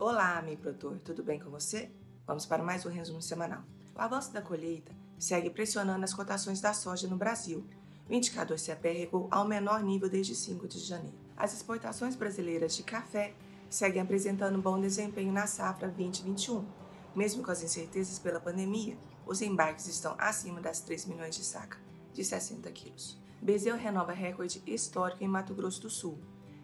Olá, amigo produtor, tudo bem com você? Vamos para mais um resumo semanal. O avanço da colheita segue pressionando as cotações da soja no Brasil. O indicador CPE regou ao menor nível desde 5 de janeiro. As exportações brasileiras de café seguem apresentando bom desempenho na safra 2021. Mesmo com as incertezas pela pandemia, os embarques estão acima das 3 milhões de saca, de 60 quilos. Bezerro renova recorde histórico em Mato Grosso do Sul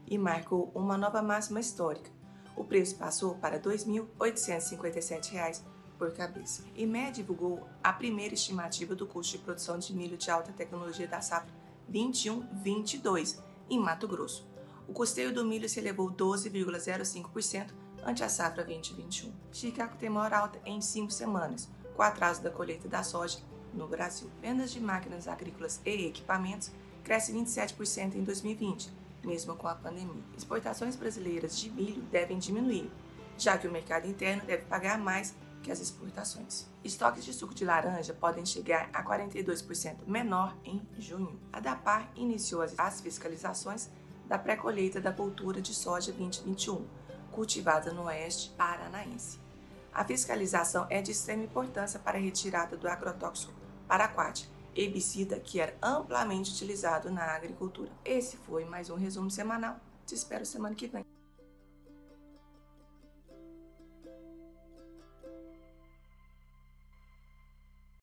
e marcou uma nova máxima histórica, o preço passou para R$ 2.857 por cabeça. IME divulgou a primeira estimativa do custo de produção de milho de alta tecnologia da safra 21-22 em Mato Grosso. O custeio do milho se elevou 12,05% ante a safra 2021. Chicago tem maior alta em cinco semanas, com atraso da colheita da soja no Brasil. Vendas de máquinas agrícolas e equipamentos crescem 27% em 2020 mesmo com a pandemia. Exportações brasileiras de milho devem diminuir, já que o mercado interno deve pagar mais que as exportações. Estoques de suco de laranja podem chegar a 42% menor em junho. A DAPAR iniciou as fiscalizações da pré-colheita da cultura de soja 2021, cultivada no oeste paranaense. A fiscalização é de extrema importância para a retirada do agrotóxico paraquat, herbicida que era amplamente utilizado na agricultura. Esse foi mais um resumo semanal. Te espero semana que vem.